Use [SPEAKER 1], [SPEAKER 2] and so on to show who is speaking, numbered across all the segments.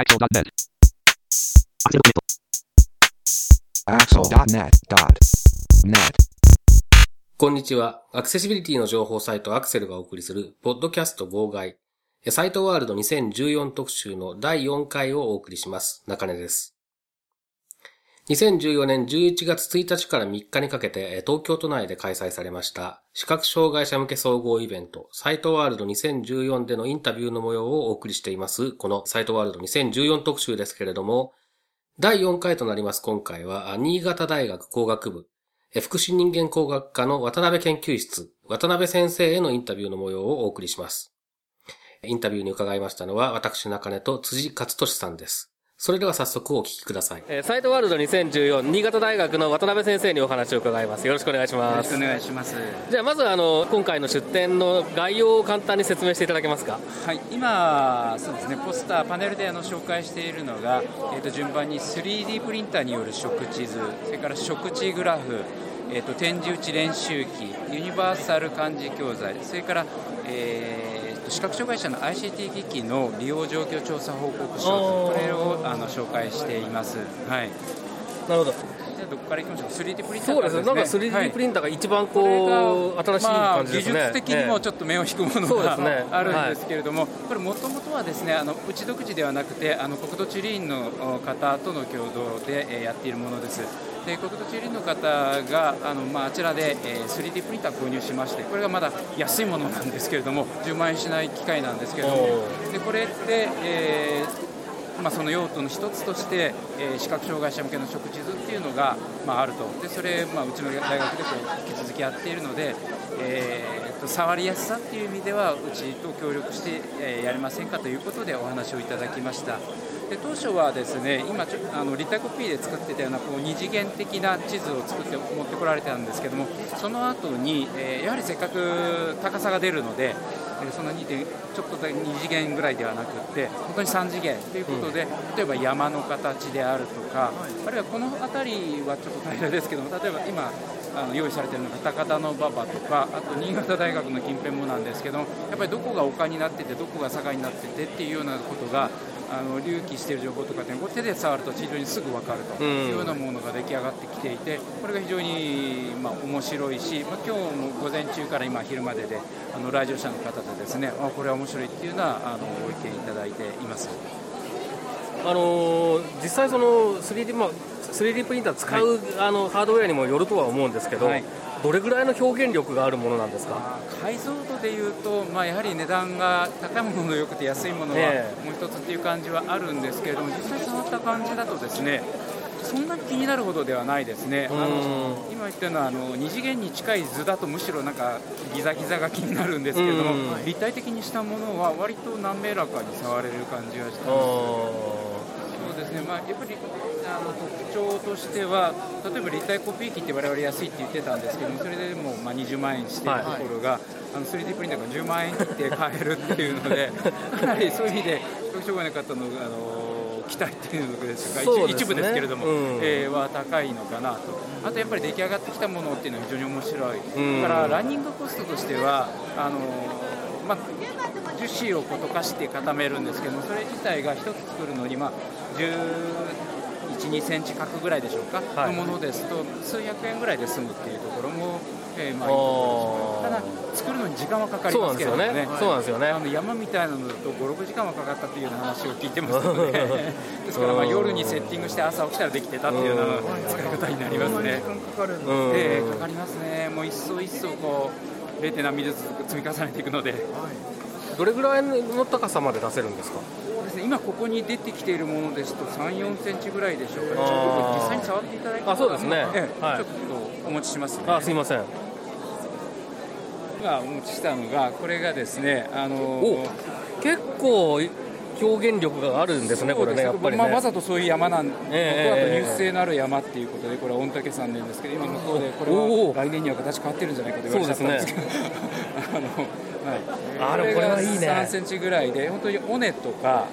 [SPEAKER 1] Axel.net.
[SPEAKER 2] Axel.net.net.
[SPEAKER 3] こんにちは。アクセシビリティの情報サイトアクセルがお送りする、ポッドキャスト妨害。サイトワールド2014特集の第4回をお送りします。中根です。2014年11月1日から3日にかけて東京都内で開催されました視覚障害者向け総合イベントサイトワールド2014でのインタビューの模様をお送りしていますこのサイトワールド2014特集ですけれども第4回となります今回は新潟大学工学部福祉人間工学科の渡辺研究室渡辺先生へのインタビューの模様をお送りします。インタビューに伺いましたのは私中根と辻勝俊さんです。それでは早速お聞きください。サイトワールド2014新潟大学の渡辺先生にお話を伺います。よろしくお願いします。
[SPEAKER 4] よろしくお願いします。
[SPEAKER 3] じゃあまずあの今回の出展の概要を簡単に説明していただけますか？
[SPEAKER 4] はい、今そうですねポスターパネルであの紹介しているのが、えー、と順番に 3D プリンターによる食地図、それから食地グラフ、えー、と展示打ち練習機、ユニバーサル漢字教材、それから、えー視覚障害者の ICT 機器の利用状況調査報告書これをあの紹介しています。はい。
[SPEAKER 3] なるほど。
[SPEAKER 4] じゃあどこからいきましょう。3D プリンター
[SPEAKER 3] そうですね。なんか 3D プリンターが一番こう、新しい感じですね。
[SPEAKER 4] 技術的にもちょっと目を引くものが、ね、あるんですけれども、これもともとはですね、あのうち独自ではなくて、あの国土地理院の方との共同でやっているものです。で国土地理院の方があの、まあ、あちらで、えー、3D プリンター購入しましてこれがまだ安いものなんですけれども10万円しない機械なんですけれどもでこれって、えーまあ、その用途の一つとして、えー、視覚障害者向けの食地図っていうのが、まあ、あるとでそれ、まあ、うちの大学でこう引き続きやっているので、えー、と触りやすさっていう意味ではうちと協力して、えー、やりませんかということでお話をいただきました。で当初はですね今ちょあの立体コピーで作ってたようなこう二次元的な地図を作って持ってこられたんですけどもその後に、えー、やはりせっかく高さが出るので、え、その2点ちょっと2次元ぐらいではなくって本当に3次元ということで、うん、例えば山の形であるとかあるいはこの辺りはちょっと平らですけども例えば今あの用意されているのが高田馬場とかあと新潟大学の近辺もなんですけどやっぱりどこが丘になっててどこが坂になっててっていうようなことがあの隆起している情報とかって手で触ると非常にすぐ分かるというようなものが出来上がってきていてこれが非常に、まあ、面白いし、まあ、今日も午前中から今昼までであの来場者の方とですねあこれは面白いっていうようなあのご意見いただいています。
[SPEAKER 3] あの実際その 3D、まあ、3D プリンター使う、はい、あのハードウェアにもよるとは思うんですけど、はいどれぐらいの表現力があるものなんですか？
[SPEAKER 4] 解像度でいうと、まあ、やはり値段が高いもののよくて安いものはもう一つっていう感じはあるんですけれども、実際触った感じだとですねそんなに気になるほどではないですね、あの今言ったようなあの2次元に近い図だとむしろなんかギザギザが気になるんですけれども、立体的にしたものは割と滑らかに触れる感じがしてそうですね、まあ、やっぱりあの特徴としては例えば立体コピー機って我々安いって言ってたんですけどもそれでもまあ20万円しているところが、はい、あの 3D プリンターが10万円切って買えるっていうので かなりそういう意味で視覚障害の方のあの期待っていうのですか、ね、一部ですけれども、うん、えー、は高いのかなと。あとやっぱり出来上がってきたものっていうのは非常に面白い、うん、だからランニングコストとしてはあのまあ、樹脂をこう溶かして固めるんですけどもそれ自体が1つ作るのに、まあ、1 2センチ角ぐらいでしょうか、はい、のものですと数百円ぐらいで済むっていうところも、えー、まあいいところでしょうただ作るのに時間はかかりますけどね。
[SPEAKER 3] そうなんですよね、
[SPEAKER 4] あの山みたいなのだと56時間はかかったという話を聞いてますので。ですからまあ夜にセッティングして朝起きたらできてたっていうような使い方になりますね。
[SPEAKER 2] かかる
[SPEAKER 4] えー、かかりますね。もう一層一層こう 0. 何ミリずつ積み重ねていくので、はい、
[SPEAKER 3] どれぐらいの高さまで出せるんですか？
[SPEAKER 4] ですね、今ここに出てきているものですと3、4センチぐらいでしょうか、ちょっと実際に触っていただいて、
[SPEAKER 3] あそうですね、
[SPEAKER 4] ええ。はい、ちょっとお持ちします、ね、
[SPEAKER 3] あすみません。
[SPEAKER 4] 今お持ちしたのが、これがですね、あの
[SPEAKER 3] 結構表現力があるんですね、これね、やっぱり、ね、
[SPEAKER 4] まあ、わざとそういう山なんで、えー、あと入性のある山っていうことで、これは御嶽山なんですけど、今向こうで、これは来年には形変わってるんじゃないかと言われてたんですけど。あのはい、
[SPEAKER 3] あこれはいいね。
[SPEAKER 4] 3センチぐらいで本当に尾根とか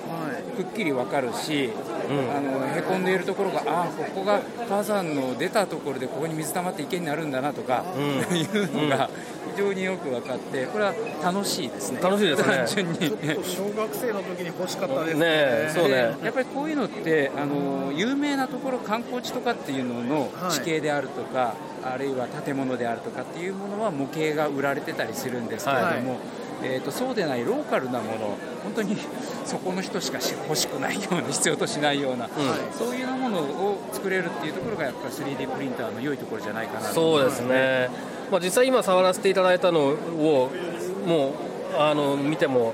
[SPEAKER 4] くっきり分かるしあのへこんでいるところがああここが火山の出たところでここに水溜まって池になるんだなとか、うん、いうのが非常によく分かってこれは楽しいですね。
[SPEAKER 3] 楽しいですね。
[SPEAKER 1] 単純に。小学生の時に欲しかったですね。ね
[SPEAKER 4] そうね。やっぱりこういうのってあの有名なところ観光地とかっていうのの地形であるとか、はい、あるいは建物であるとかっていうものは模型が売られてたりするんですけれども、はいえーと、そうでないローカルなもの本当に そこの人しか欲しくないような必要としないような、うん、そういうものを作れるっていうところがやっぱり 3D プリンターの良いところじゃないかな
[SPEAKER 3] そうですね、まあ、実際今触らせていただいたのをもうあの見ても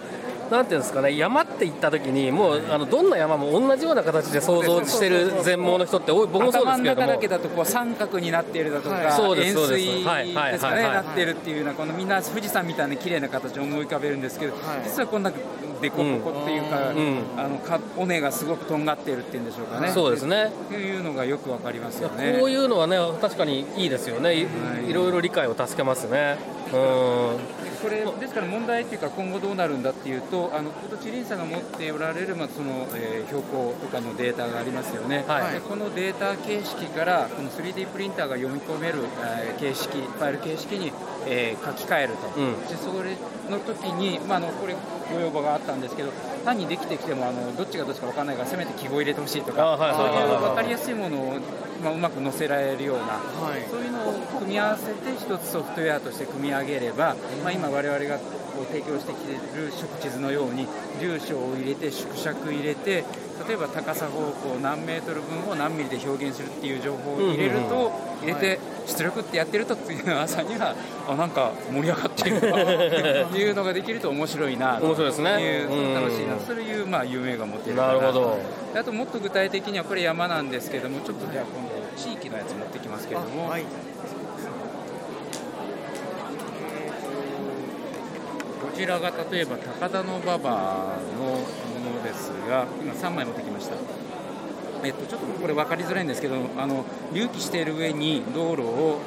[SPEAKER 3] なんていうんですかね、山って行った時に、もうあのどんな山も同じような形で想像してる全盲の人って多い、僕もそうですけども。
[SPEAKER 4] だけだとこう三角になっているだとか、はい、そうです円錐ですかね、なってるっていうような、このみんな富士山みたいな綺麗な形を思い浮かべるんですけど、実はこんなでこぼこっていうか、うん、あのか尾根がすごくとんがっているっていうんでしょうかね。
[SPEAKER 3] そうですね。
[SPEAKER 4] というのがよくわかりますよね。
[SPEAKER 3] こういうのはね、確かにいいですよね。い、はい,、いろいろ理解を助けますね。うん。
[SPEAKER 4] これですから問題っていうか今後どうなるんだっていうとあのこと地林さんが持っておられる、まあ、その、えー、標高とかのデータがありますよね、はい、このデータ形式からこの 3D プリンターが読み込める、えー、形式ファイル形式に、えー、書き換えると、うん、でそれの時に、まあ、あのこれご要望があったんですけど単にできてきてもあのどっちがどっちか分からないからせめて記号入れてほしいとか、はい、そういう分かりやすいものを、まあ、うまく載せられるような、はい、そういうのを組み合わせて一つソフトウェアとして組み上げれば、まあ、今我々がこう提供してきている食地図のように住所を入れて縮尺入れて例えば高さ方向何メートル分を何ミリで表現するっていう情報を入れると、入れて出力ってやってると次の朝にはあなんか盛り上がってると いうのができると面白いなという楽しいな。そういうまあ夢が持てるなるほど。あともっと具体的にはこれ山なんですけどもちょっとじゃあ今度地域のやつ持ってきますけれども。こちらが例えば高田馬場のものですが今3枚持ってきました。えっと、ちょっとこれ分かりづらいんですけどあの隆起している上に道路を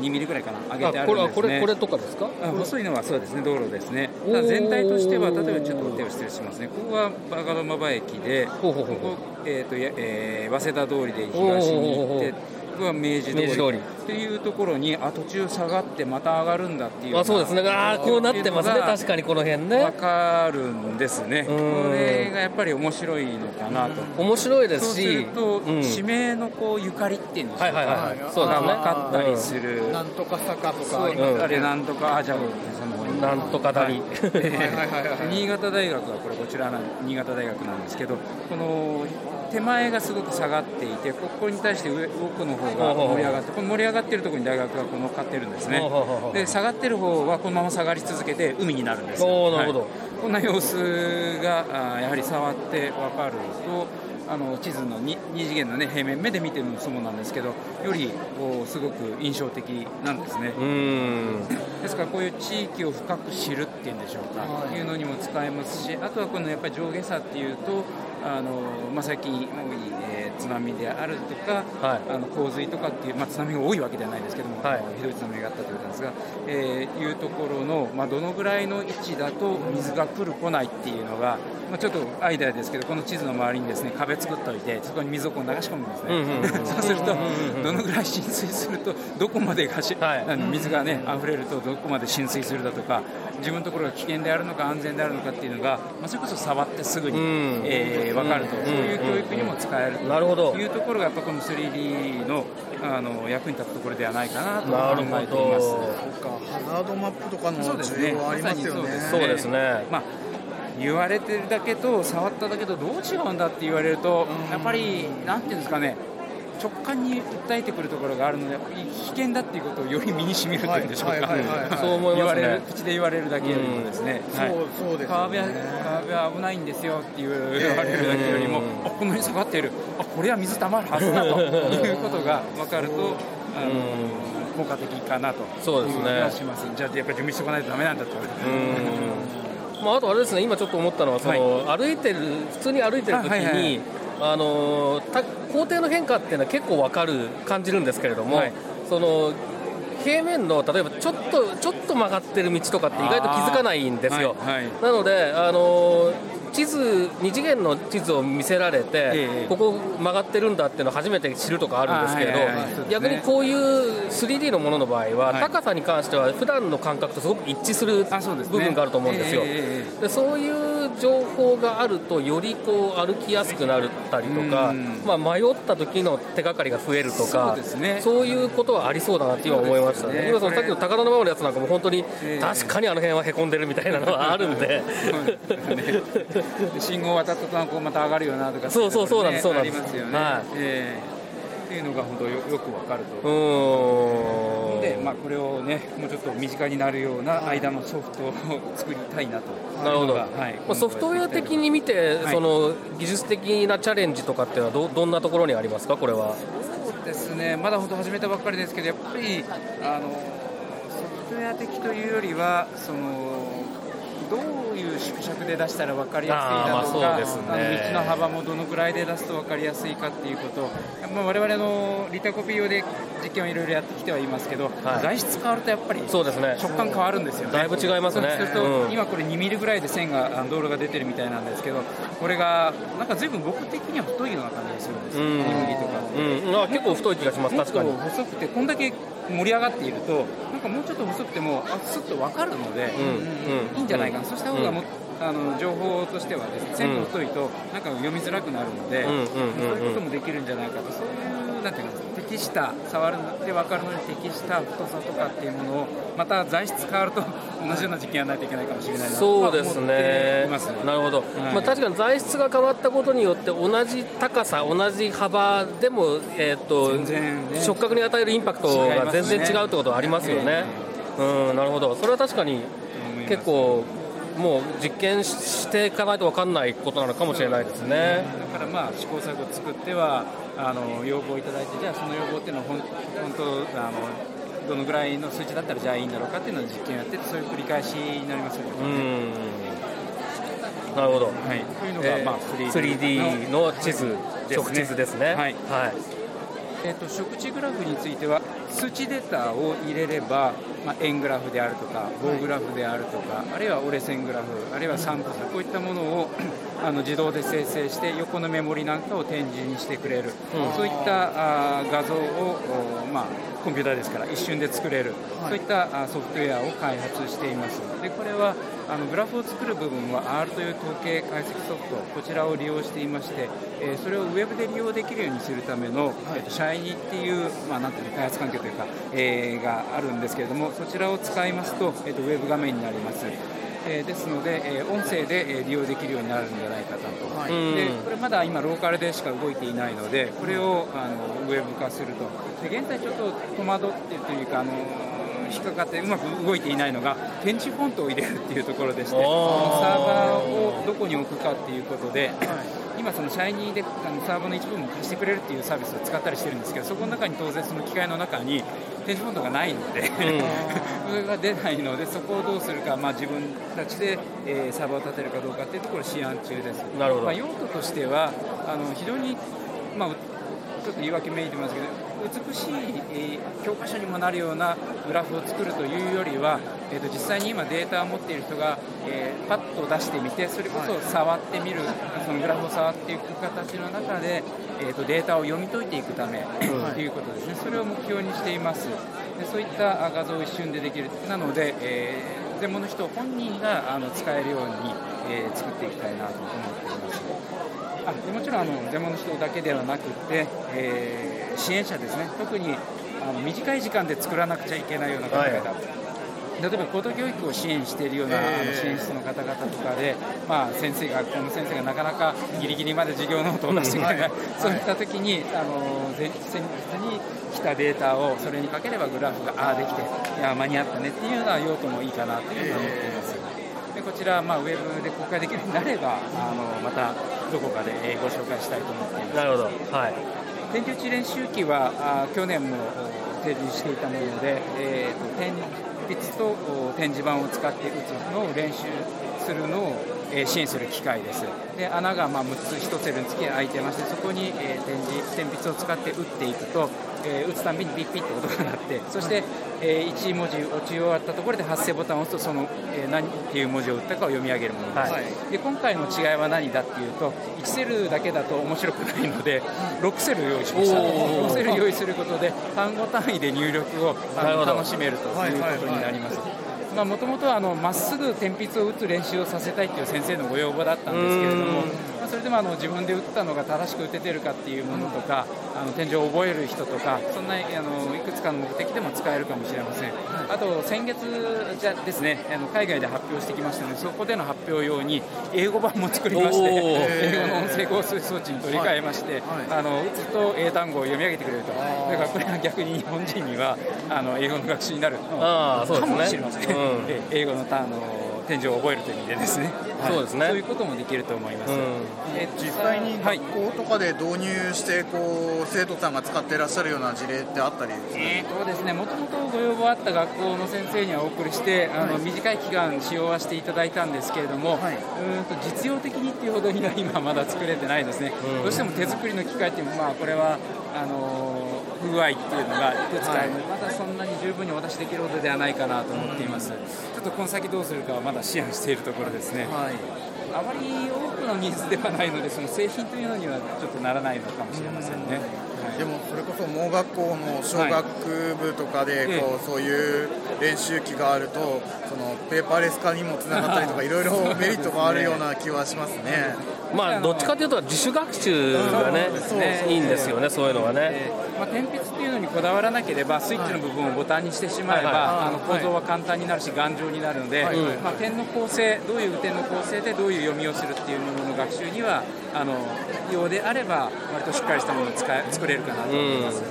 [SPEAKER 4] 2ミリぐらいかな上げてあるんです、ね、
[SPEAKER 3] これこれとかですか？
[SPEAKER 4] 細いのはそうですね道路ですね。全体としては例えばちょっと手を失礼しますね。ここは高田馬場駅でここ、えーとえー、早稲田通りで東に行っては明治通り。っていうところにあ途中下がってまた上がるんだっていう。
[SPEAKER 3] あそうですね。あこうなってますね。確かにこの辺ね。
[SPEAKER 4] 分かるんですね。これがやっぱり面白いのかなと。
[SPEAKER 3] 面白いですし。そうす
[SPEAKER 4] ると、うん、地名のこうゆかりっていうんですか、はいはいはい、そうが分かったりする、
[SPEAKER 1] うん、なんとか坂とか
[SPEAKER 4] あれなんとかあじゃあ
[SPEAKER 3] なんとかだり、
[SPEAKER 4] 新潟大学はこれこちら新潟大学なんですけどこの手前がすごく下がっていてここに対して上奥の方が盛り上がってこの盛り上がっているところに大学がこう乗っかってるんですね。で下がってる方はこのまま下がり続けて海になるんです、はい、こんな様子がやはり触って分かるとあの地図の 2, 2次元の、ね、平面目で見てもそうなんですけどよりこうすごく印象的なんですね。ですからこういう地域を深く知るっていうんでしょうか、はい、いうのにも使えますしあとはこのやっぱり上下差っていうとあの、まあ、最近多い、えー、津波であるとか、はい、あの洪水とかっていう、まあ、津波が多いわけではないですけども、はい、ひどい津波があったということなんですが、えー、いうところの、まあ、どのぐらいの位置だと水が来る来ないっていうのが、まあ、ちょっとアイデアですけどこの地図の周りにですね壁作っておいてそこに水をこう流し込むんですね、そうするとどのぐらい浸水するとどこまでがし、はい、あの水がね溢れるとどこまで浸水するだとか自分のところが危険であるのか安全であるのかっていうのが、まあ、それこそ触ってすぐに、えー、分かると、そういう教育にも使えると。いうところがやっぱこの 3D のあの役に立つところではないかなと考えています。そう
[SPEAKER 1] かハザードマップとかの需要ありますよね。
[SPEAKER 3] そうですね。
[SPEAKER 4] まあ言われてるだけと触っただけとどう違うんだって言われると、やっぱりなんていうんですかね直感に訴えてくるところがあるので危険だっていうことをより身にしみるというんでしょうか、そう思います、ね、口で言われるだけよりもですね、
[SPEAKER 1] うん。はい、そうそうです、ね、川辺
[SPEAKER 4] は危ないんですよって言われるだけよりも、あこの辺下がっている。あこれは水たまるはずだと。いうことが分かるとあの効果的かなと。
[SPEAKER 3] そうですね。
[SPEAKER 4] します。じゃあやっぱり準備しておかないとだめなんだと。
[SPEAKER 3] まあ、あとあれですね。今ちょっと思ったのはその、はい、歩いてる普通に歩いてる時に、はいはいはいあの工程の変化っていうのは結構分かる感じるんですけれども、はい、その平面の例えばちょっとちょっと曲がってる道とかって意外と気づかないんですよ、はいはい、なのであの地図二次元の地図を見せられて、ええ、ここ曲がってるんだっていうのを初めて知るとかあるんですけど、逆にこういう 3D のものの場合は、はい、高さに関しては普段の感覚とすごく一致する部分があると思うんですよ。でそういう情報があるとよりこう歩きやすくなったりとか、まあ、迷った時の手がかりが増えるとかそう、ね,、いうことはありそうだなって今思いましたね、ね。今そのさっきの高田馬場のやつなんかも本当に確かにあの辺はへこんでるみたいなのはあるんで
[SPEAKER 4] 信号を渡ったとこうまた上がるよなとか
[SPEAKER 3] そうそうそうなんですそうなん
[SPEAKER 4] です。よね、はい。えー、っていうのが本当よよくわかると。うん。で、まあ、これをねもうちょっと身近になるような間のソフトを作りたいなと。
[SPEAKER 3] なるほど、はい、ソフトウェア的に見て、その技術的なチャレンジとかっていうのはどどんなところにありますか？これは。
[SPEAKER 4] そうですね。まだ本当始めたばっかりですけどやっぱりあのソフトウェア的というよりはそのどういう縮尺で出したら分かりやすいだとか、ね、あの道の幅もどのくらいで出すと分かりやすいかっていうこと、まあ、我々のリタコピー用で実験をいろいろやってきてはいますけど、はい、材質変わるとやっぱりそうですね食感変わるんですよね。
[SPEAKER 3] だいぶ違いますね。
[SPEAKER 4] そうすると、うん、今これ2ミリぐらいで線が道路が出てるみたいなんですけど、これがなんかずいぶん僕的には太いような感じがするんですよ、2ミリとか。
[SPEAKER 3] うん、あ結構太い気がします。確かに。
[SPEAKER 4] 細くてこんだけ盛り上がっているとなんかもうちょっと細くてもあすっと分かるので、いいんじゃないかな、そうした方がもあの情報としてはですね線が太いとなんか読みづらくなるので、そういうこともできるんじゃないかとそういうなん。ていうか適した触るで分かるのに適した太さとかっていうものをまた材質変わると同じような実験やらないといけないかもしれないな
[SPEAKER 3] そうですね。なるほど、はい、まあ、確かに材質が変わったことによって同じ高さ同じ幅でも、えーと、ね、触覚に与えるインパクトが全然違うってことはありますよね、うんなるほど。それは確かに結構もう実験していかないと分かんないことなのかもしれないですね。
[SPEAKER 4] だからまあ試行錯誤を作ってはあの要望いただいてじゃあその要望っていうのは本当あのどのぐらいの数値だったらじゃあいいんだろうかっていうのを実験やってそういう繰り返しになりますよね。
[SPEAKER 3] なるほど。は
[SPEAKER 4] い。というのが、まあ
[SPEAKER 3] 3D の地図、直地図ですね。はい。はい。
[SPEAKER 4] えーと、食地グラフについては数値データを入れれば、まあ、円グラフであるとか棒グラフであるとか、はい、あるいは折れ線グラフあるいは散布差こういったものをあの自動で生成して横のメモリなんかを展示にしてくれる、うん、そういったあ画像を、まあ、コンピューターですから一瞬で作れる、はい、そういったソフトウェアを開発しています。でこれはあのグラフを作る部分は R という統計解析ソフトこちらを利用していまして、えー、それをウェブで利用できるようにするための、はい、シャイニーっていう、まあ、なんていうの開発環境というか、えー、があるんですけれどもそちらを使いますと,、えー、とウェブ画面になりますえー、ですので、えー、音声で、えー、利用できるようになるんじゃないかと、はい、でこれまだ今ローカルでしか動いていないのでこれをあのウェブ化すると。で現在ちょっと戸惑ってというかあの引っかかってうまく動いていないのが展示フォントを入れるっていうところでしてサーバーをどこに置くかっていうことで、今そのシャイニーであのサーバーの一部分を貸してくれるっていうサービスを使ったりしてるんですけどそこの中に当然その機械の中に展示フォントがないので、うん、それが出ないのでそこをどうするか、まあ、自分たちで、えー、サーバーを立てるかどうかっていうところを試案中です。
[SPEAKER 3] なるほど、
[SPEAKER 4] まあ、用途としてはあの非常に、まあ、ちょっと言い訳めいてますけど美しい、えー、教科書にもなるようなグラフを作るというよりは、えーと、実際に今データを持っている人が、えー、パッと出してみてそれこそ触ってみる、そのグラフを触っていく形の中で、えーと、データを読み解いていくためということですね。それを目標にしています。でそういった画像を一瞬でできる。なので、えー、専門の人本人があの使えるように、えー、作っていきたいなと思っています。あでもちろんあの専門の人だけではなくて、えー、支援者ですね。特にあの短い時間で作らなくちゃいけないような考え方、はい。例えば高等教育を支援しているような、あの支援室の方々とかで、まあ、先生学校の先生がなかなかギリギリまで授業ノートを出してくれない、そういった時にあの前日に来たデータをそれにかければグラフがああできていや間に合ったねっていうような用途もいいかなというふうに思っています。でこちら、まあ、ウェブで公開できるようになればあのまたどこかでご紹介したいと思っています。
[SPEAKER 3] なるほど、はい、
[SPEAKER 4] 天井地練習機はあ去年も提示していたもので、えーと、天筆と展示板を使って打つのを練習するのを、え支援する機械です。で穴がまあ6つ1セルにつき開いてましてそこに、え展示鉛筆を使って打っていくと、え打つたびにピッピッと音が鳴ってそして、えー、1文字打ち終わったところで発声ボタンを押すとその、えー、何っていう文字を打ったかを読み上げるものです、はい、で今回の違いは何だっていうと1セルだけだと面白くないので6セル用意しました。6セル用意することで単語単位で入力を楽しめるということになります、もともとまっすぐ鉛筆を打つ練習をさせたいという先生のご要望だったんですけれども、まあ、それでもあの自分で打ったのが正しく打ててるかっていうものとか、あの天井を覚える人とか、そんなあのいくつかの目的でも使えるかもしれません。あと先月じゃですね、あの海外で発表してきましたので、そこでの発表用に英語版も作りまして、英語の音声合成装置に取り替えまして、あの打つと英単語を読み上げてくれると、だからこれは逆に日本人にはあの英語の学習になるかもしれません。うん、英語のあの天井を覚えるという意味でですね、はい、そうですね。そういうこともできると思います、うん、
[SPEAKER 1] え実際に学校とかで導入してこう生徒さんが使っていらっしゃるような事例ってあったり
[SPEAKER 4] えーとですねもともとご要望あった学校の先生にはお送りしてあの、短い期間使用はしていただいたんですけれども、はい、うんと実用的にっていうほどには今まだ作れてないですね、うん、どうしても手作りの機械っていうまあこれはあの不具合っていうのがいくつかあるので、まだそんなに十分にお渡しできるほどではないかなと思っています、ちょっとこの先どうするかはまだ思案しているところですね。はい。あまり多くのニーズではないので、その製品というのにはちょっとならないのかもしれませんね。
[SPEAKER 1] でもそれこそ盲学校の小学部とかでこう、そういう練習機があるとそのペーパーレス化にもつながったりとかい。ろいろメリットがあるような気はしますね。
[SPEAKER 3] まあどっちかというと自主学習がね、いいんですよねそういうのはね。
[SPEAKER 4] まあ、鉛筆っていうのにこだわらなければスイッチの部分をボタンにしてしまえば、あの構造は簡単になるし頑丈になるので、まあ、点の構成どういう点の構成でどういう読みをするっていうものの学習にはあのようであれば割としっかりしたものを使作れるかなと思います。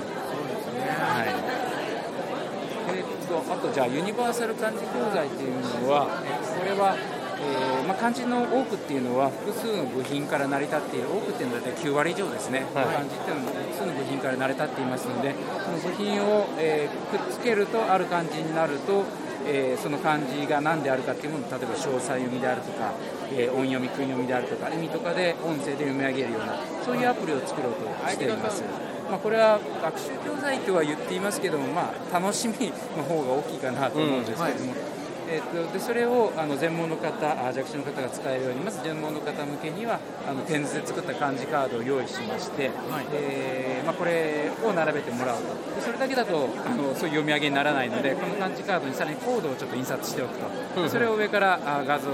[SPEAKER 4] あとじゃあユニバーサル漢字教材っていうのはこれはえーまあ、漢字の多くっていうのは複数の部品から成り立っている多くっていうのは大体9割以上ですね、はい、漢字っていうのは複数の部品から成り立っていますのでその部品を、えー、くっつけるとある漢字になると、えー、その漢字が何であるかっていうもの例えば詳細読みであるとか、えー、音読み訓読みであるとか意味とかで音声で読み上げるようなそういうアプリを作ろうとしています。まあ、これは学習教材とは言っていますけども、まあ、楽しみの方が大きいかなと思うんですけれども、うん。はいえーと、でそれをあの全盲の方、弱視の方が使えるように、まず全盲の方向けにはあの点図で作った漢字カードを用意しまして、はい、えー、まあ、これを並べてもらうと。で、それだけだとあのそういう読み上げにならないので、この漢字カードにさらにコードをちょっと印刷しておくと、それを上からあ画像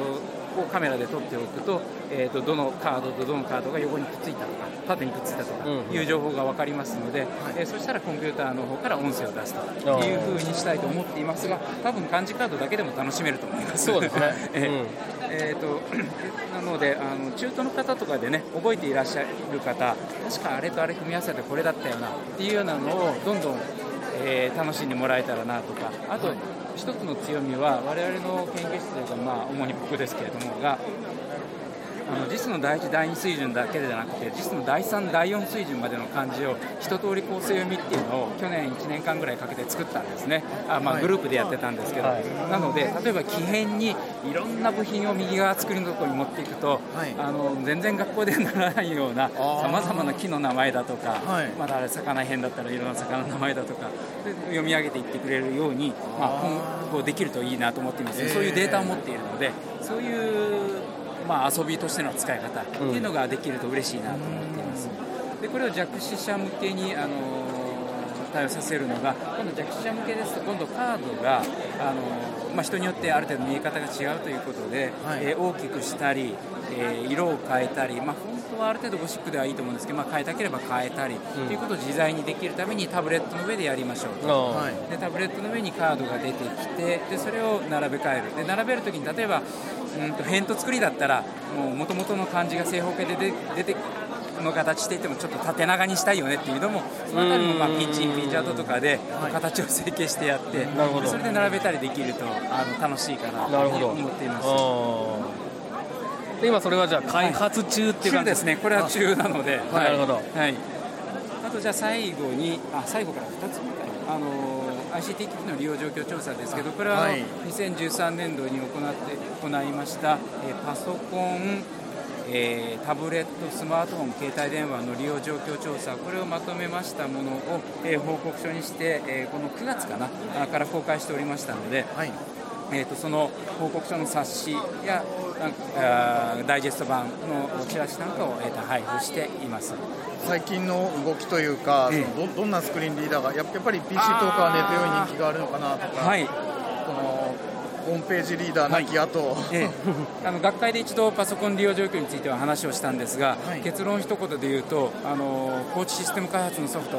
[SPEAKER 4] をカメラで撮っておくと,、えーと、どのカードとどのカードが横にくっついたとか縦にくっついたとかいう情報が分かりますので、うんえー、そしたらコンピューターの方から音声を出すと。いうふうにしたいと思っていますが多分漢字カードだけでも楽しめると思います。
[SPEAKER 3] そうですね、
[SPEAKER 4] えー、えーと なのであの中途の方とかでね覚えていらっしゃる方確かあれとあれ組み合わせてこれだったよなっていうようなのをどんどんえー、楽しんでもらえたらなとか。あと、一つの強みは我々の研究室というか、まあ、主に僕ですけれどもがあの実の第1、第2水準だけではなくて実の第3、第4水準までの漢字を一通り構成読みっていうのを去年1年間ぐらいかけて作ったんですね。あ、まあ、グループでやってたんですけど、はい、なので例えば木片にいろんな部品を右側作りのところに持っていくと、はい、あの全然学校でならないようなさまざまな木の名前だとか、はい、まだあれ魚編だったらいろんな魚の名前だとか読み上げていってくれるように、まあ、今後できるといいなと思っています、そういうデータを持っているのでそういうまあ、遊びとしての使い方っていうのができると嬉しいなと思っています。でこれを弱視者向けにあの対応させるのが今度弱視者向けですと今度カードがあの、まあ、人によってある程度見え方が違うということで、はい、えー、大きくしたり、えー、色を変えたり、まあ、本当はある程度ゴシックではいいと思うんですけど、まあ、変えたければ変えたり、うん、ということを自在にできるためにタブレットの上でやりましょうと、はい、でタブレットの上にカードが出てきてでそれを並べ替える。で並べるときに例えばうんと辺と作りだったらもともとの漢字が正方形で出ての形していてもちょっと縦長にしたいよねっていうのもその辺りもまあピンチンピンチャートとかで形を成形してやって、はい、それで並べたりできるとあの楽しいかなと思っています。
[SPEAKER 3] で今それはじゃあ開発中っていう
[SPEAKER 4] 感じ？ですね。これは中なので、はい、
[SPEAKER 3] なるほど、
[SPEAKER 4] はい、あとじゃあ最後にあ最後から2つ目かあの ICT 機器の利用状況調査ですけどこれは2013年度に行って行いました、えパソコンえー、タブレット、スマートフォン、携帯電話の利用状況調査、これをまとめましたものを、えー、報告書にして、えー、この9月かなから公開しておりましたので、はい、えーと、その報告書の冊子やダイジェスト版のチラシなんかを、えーと、配布しています
[SPEAKER 1] 最近の動きというか、えー、どどんなスクリーンリーダーがやっぱり PC トーカー根強い人気があるのかなとか。はい。このホームページリーダーなき後、はい。え
[SPEAKER 4] え、あの学会で一度パソコン利用状況については話をしたんですが、はい、結論一言で言うとあの高知システム開発のソフト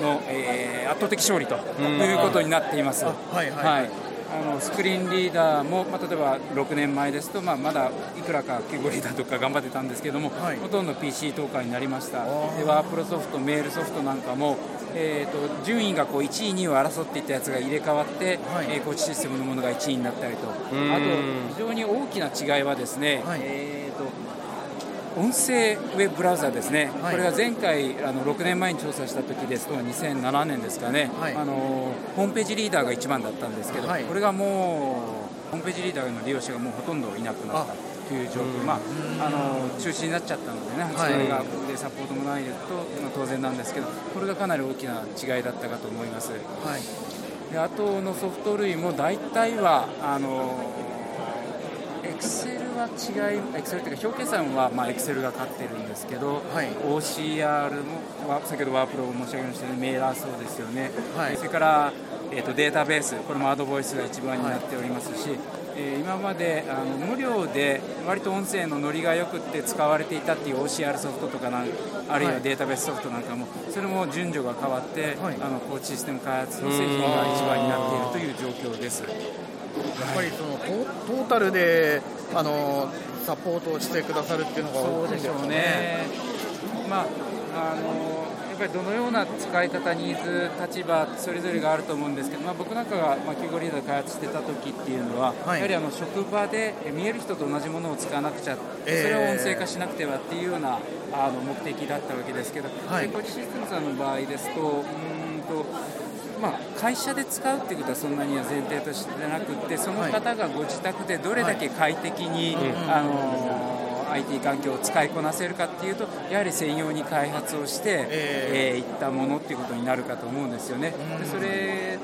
[SPEAKER 4] の、えー、圧倒的勝利ということになっています。はいはい、はいあのスクリーンリーダーも、まあ、例えば6年前ですと、まあ、まだいくらかケゴリーダーとか頑張ってたんですけども、はい、ほとんど PC 投下になりました。でワープロソフトメールソフトなんかも、えーと、順位がこう1位2位を争っていったやつが入れ替わって、はい、えー、コーチシステムのものが1位になったりと。あと非常に大きな違いはですね、はい、えーと音声ウェブブラウザですね、はい、これが前回あの6年前に調査した時ですと2007年ですかね、はい、あのホームページリーダーが一番だったんですけど、はい、これがもうホームページリーダーの利用者がもうほとんどいなくなったという状況、まあ、あの中止になっちゃったのでね、8割がでサポートもないと、まあ、当然なんですけど、これがかなり大きな違いだったかと思います。であとのソフト類も大体はあのエクセルは違い、エクセルというか表計算はまあエクセルが勝ってるんですけど、はい、OCR も先ほどワープロを申し上げましたようにメーラーそうですよね、はい、それから、えーと、データベースこれもアドボイスが一番になっておりますし、はい、えー、今まであの無料で割と音声のノリがよくって使われていたっていう OCR ソフトとかなんあるいはデータベースソフトなんかもそれも順序が変わって、あのコーチシステム開発の製品が一番になっているという状況です。
[SPEAKER 1] やっぱりそのトータルであのサポートをしてくださるっていうのが
[SPEAKER 4] 大きいでしょうね。まああのやっぱりどのような使い方、ニーズ、立場、それぞれがあると思うんですけど、まあ、僕なんかが、まあ、キーゴリーダー開発してた時っていうのは、はい、やはりあの職場で見える人と同じものを使わなくちゃ、えー、それを音声化しなくてはっていうようなあの目的だったわけですけど、はい、コチシステムさんの場合ですと、うんとまあ、会社で使うっていうことはそんなには前提としてなくてその方がご自宅でどれだけ快適に、あの IT 環境を使いこなせるかっていうとやはり専用に開発をして、えー、いったものっていうことになるかと思うんですよね。でそれ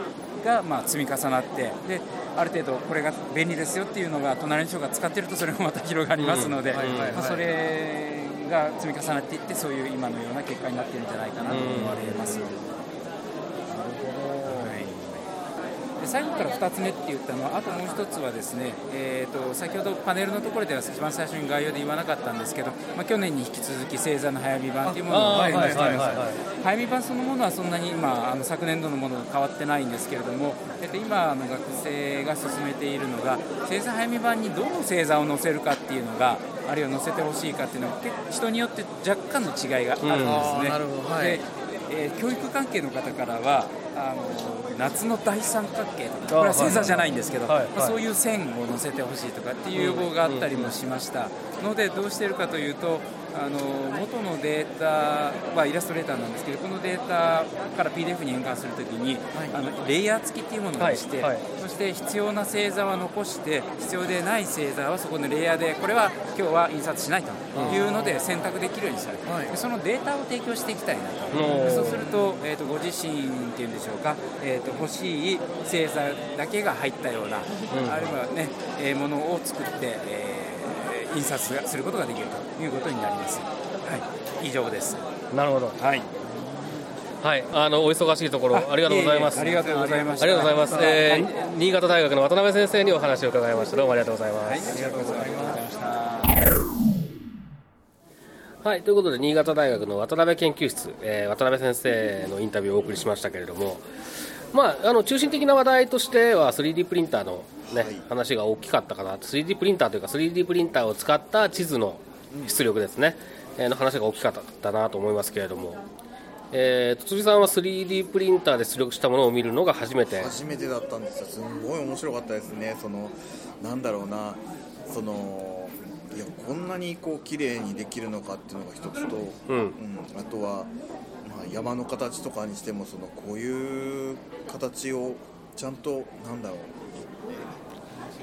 [SPEAKER 4] がまあ積み重なってである程度これが便利ですよっていうのが隣の人が使ってるとそれもまた広がりますので、まそれが積み重なっていってそういう今のような結果になっているんじゃないかなと思われます。最後から2つ目って言ったのは、あともう1つはですね、えーと、先ほどパネルのところでは一番最初に概要で言わなかったんですけど、まあ、去年に引き続き星座の早見版というものを開発しています。早見版そのものはそんなに今あの昨年度のものが変わってないんですけれども、えー、と今の学生が進めているのが星座早見版にどの星座を載せるかっていうのがあるいは載せてほしいかっていうのは人によって若干の違いがあるんですね。うんはい、でえー、教育関係の方からはあの夏の大三角形とかこれは星座じゃないんですけど、まあ、そういう線を載せてほしいとかっていう要望があったりもしましたのでどうしているかというとあの元のデータはイラストレーターなんですけどこのデータから PDF に変換するときに、はい、あのレイヤー付きっていうものをして、はい。はい、そして必要な星座は残して必要でない星座はそこのレイヤーでこれは今日は印刷しないというので選択できるようにされて、そのデータを提供していきたいなと。そうすると,、えーと、ご自身っていうんでしょうか、えーと、欲しい星座だけが入ったような、うん、あるいはね、えー、ものを作って、えー印刷することができるということになります。はい、以上です。
[SPEAKER 3] なるほど。はい。はい、あのお忙しいところありがとうございます。
[SPEAKER 4] ありがとうございま
[SPEAKER 3] す。ありがとうございます。えー、新潟大学の渡辺先生にお話を伺いました。どうもありがとうございます。はい、
[SPEAKER 4] ありがとうございました。
[SPEAKER 3] はい、ということで新潟大学の渡辺研究室、えー、渡辺先生のインタビューをお送りしましたけれども、まあ、あの中心的な話題としては 3D プリンターのね、はい、話が大きかったかな。3D プリンターというか 3D プリンターを使った地図の出力ですね、うん、えー、の話が大きかったなと思いますけれども、えー、辻さんは 3D プリンターで出力したものを見るのが初めて。
[SPEAKER 1] 初めてだったんですよ。すごい面白かったですね。そのなんだろうな。そのいやこんなにこう綺麗にできるのかっていうのが一つと、うん、うん、あとは、まあ、山の形とかにしてもそのこういう形をちゃんとなんだろう。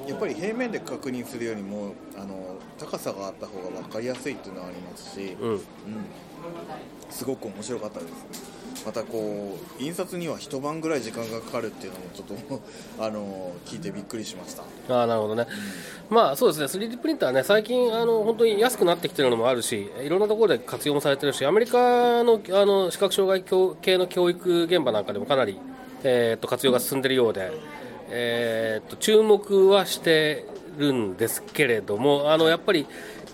[SPEAKER 1] やっぱり平面で確認するよりもあの高さがあった方が分かりやすいっていうのはありますし、
[SPEAKER 3] うん。
[SPEAKER 1] うん、すごく面白かったですまたこう印刷には一晩ぐらい時間がかかるっていうのもちょっとあの聞いてびっくりしました
[SPEAKER 3] ああ、なるほどね。まあそうですね、3D プリンターね、最近、あの本当に安くなってきてるのもあるし、いろんなところで活用もされてるし、アメリカのあの視覚障害教系の教育現場なんかでもかなり、えー、と活用が進んでるようで、えー、と注目はしてるんですけれども、あのやっぱり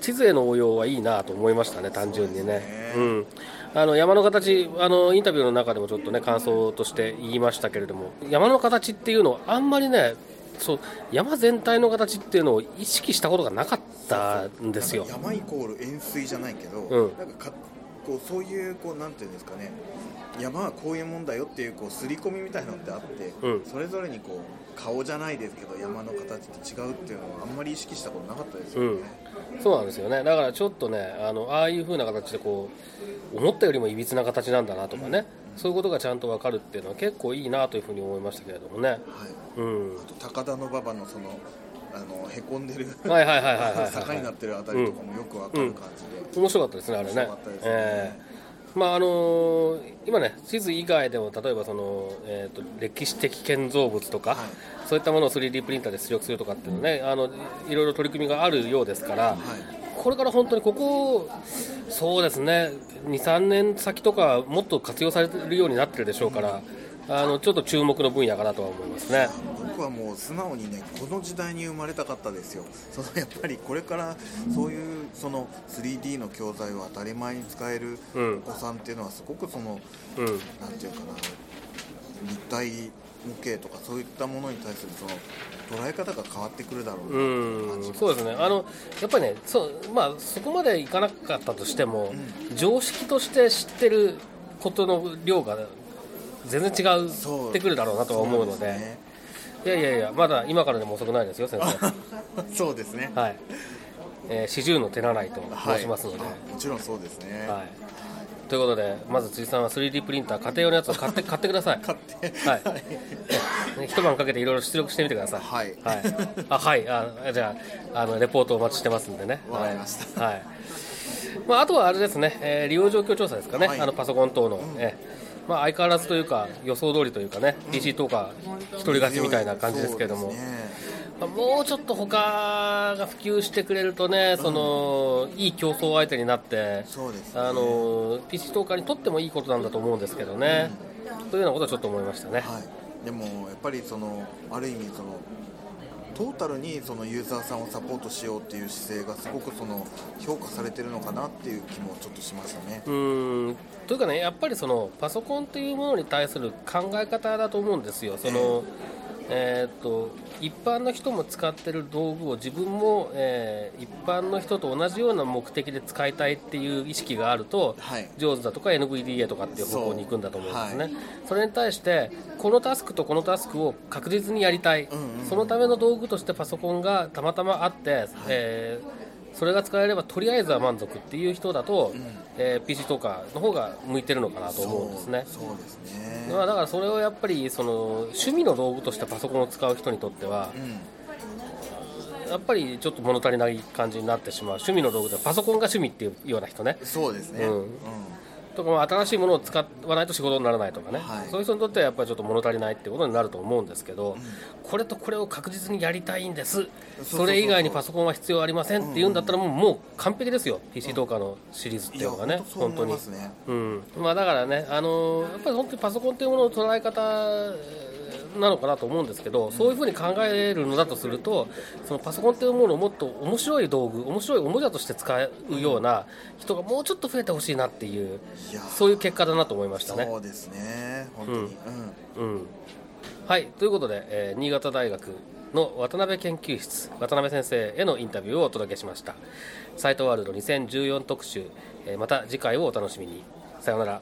[SPEAKER 3] 地図への応用はいいなと思いましたね、単純にね。うん。あの山の形あの、インタビューの中でもちょっとね感想として言いましたけれども、山の形っていうのをあんまりね、そう山全体の形っていうのを意識したことがなかったんですよ。
[SPEAKER 1] 山イコール円錐じゃないけど、
[SPEAKER 3] うん。
[SPEAKER 1] なんかかこうそういうこうなんていうんですかね。山はこういうもんだよっていうこう刷り込みみたいなのってあって、
[SPEAKER 3] うん。
[SPEAKER 1] それぞれにこう顔じゃないですけど山の形って違うっていうのをあんまり意識したことなかったですよね、
[SPEAKER 3] そうなんですよね。だからちょっとねあのああいう風な形でこう思ったよりもいびつな形なんだなとかね、そういうことがちゃんと分かるっていうのは結構いいなというふうに思いましたけれどもね。
[SPEAKER 1] はい。
[SPEAKER 3] うん、
[SPEAKER 1] あと高田馬場のそのあのへこんでる坂になってるあたりとかもよくわかる感じで、
[SPEAKER 3] 面白かったですねあれね。
[SPEAKER 1] ね。
[SPEAKER 3] ええまああのー今ね地図以外でも例えばその、えー、と歴史的建造物とか、
[SPEAKER 1] はい。
[SPEAKER 3] そういったものを 3D プリンターで出力するとかっていうのねあのいろいろ取り組みがあるようですから、これから本当にここそうですね23年先とかもっと活用されるようになってるでしょうから、あのちょっと注目の分野かなとは思いますね。
[SPEAKER 1] 僕はもう素直にねこの時代に生まれたかったですよ。その やっぱりこれからそういうその 3D の教材を当たり前に使える
[SPEAKER 3] うん。
[SPEAKER 1] お子さんっていうのはすごくその、
[SPEAKER 3] うん。
[SPEAKER 1] なんていうかな立体模型とかそういったものに対するその捉え方が変わってくるだろう
[SPEAKER 3] う
[SPEAKER 1] なと感じます
[SPEAKER 3] んそうですね。あのやっぱりねそう、まあ、そこまでいかなかったとしても、常識として知ってることの量が全然違
[SPEAKER 1] そう
[SPEAKER 3] ってくるだろうなとは思うので。
[SPEAKER 1] そですね
[SPEAKER 3] いやいやいやまだ今からでも遅くないですよ先生。
[SPEAKER 1] そうですね。
[SPEAKER 3] はい。えー四十の手習いと申しますので、
[SPEAKER 1] はい。あもちろんそうですね、
[SPEAKER 3] はい。ということでまず辻さんは 3D プリンター家庭用のやつを買って 買ってください。
[SPEAKER 1] 買って。
[SPEAKER 3] はい、ね一晩かけていろいろ出力してみてください。
[SPEAKER 1] はい。
[SPEAKER 3] はい。あ、はい。あ、じゃあ、あのレポートお待ちしてますんでね。
[SPEAKER 1] わかりました。
[SPEAKER 3] はい。はいまあ、あとはあれですね、えー利用状況調査ですかね。
[SPEAKER 1] はい。
[SPEAKER 3] あのパソコン等の、えーまあ、相変わらずというか予想通りというかね、PC とか一人勝ちみたいな感じですけども。まあもうちょっと他が普及してくれるとね、そのいい競争相手になって、あの PC トーカーにとってもいいことなんだと思うんですけどね、というようなことはちょっと思いましたね。
[SPEAKER 1] はい、でもやっぱりそのある意味そのトータルにそのユーザーさんをサポートしようっていう姿勢がすごくその評価されてるのかなっていう気もちょっとしましたね。
[SPEAKER 3] うーんというかね、やっぱりそのパソコンというものに対する考え方だと思うんですよ。そのえー、と一般の人も使ってる道具を自分も、えー一般の人と同じような目的で使いたいっていう意識があると、
[SPEAKER 1] はい。
[SPEAKER 3] 上手だとか NVDA とかっていう方向に行くんだと思うんですね、
[SPEAKER 1] そ
[SPEAKER 3] それに対してこのタスクとこのタスクを確実にやりたい、
[SPEAKER 1] んうんうん。
[SPEAKER 3] そのための道具としてパソコンがたまたまあって、えーそれが使えればとりあえずは満足っていう人だと、えー PC とかの方が向いてるのかなと思うんですね。
[SPEAKER 1] そうですね。
[SPEAKER 3] まあだからそれをやっぱりその趣味の道具としてパソコンを使う人にとってはやっぱりちょっと物足りない感じになってしまう趣味の道具でパソコンが趣味っていうような人ね
[SPEAKER 1] そうですね。
[SPEAKER 3] うんとかまあ新しいものを使わないと仕事にならないとかね、
[SPEAKER 1] はい。
[SPEAKER 3] そういう人にとってはやっぱりちょっと物足りないってことになると思うんですけど、これとこれを確実にやりたいんです。
[SPEAKER 1] そ
[SPEAKER 3] れ以外にパソコンは必要ありませんっていうんだったらもうもう完璧ですよ。PC トーカーのシリーズって
[SPEAKER 1] い
[SPEAKER 3] うのがね
[SPEAKER 1] 本当
[SPEAKER 3] に
[SPEAKER 1] ますね。
[SPEAKER 3] うん。まあ、だからね、あのーやっぱり本当にパソコンというものの捉え方えーなのかなと思うんですけど、そういうふうに考えるのだとすると、そのパソコンというものをもっと面白い道具、面白いおもちゃとして使うような人がもうちょっと増えてほしいなっていう、そういう結果だなと思いましたね。
[SPEAKER 1] そうですね。本当に。うん。
[SPEAKER 3] うんはい、ということで、えー新潟大学の渡辺研究室渡辺先生へのインタビューをお届けしましたサイトワールド2014特集、えーまた次回をお楽しみにさようなら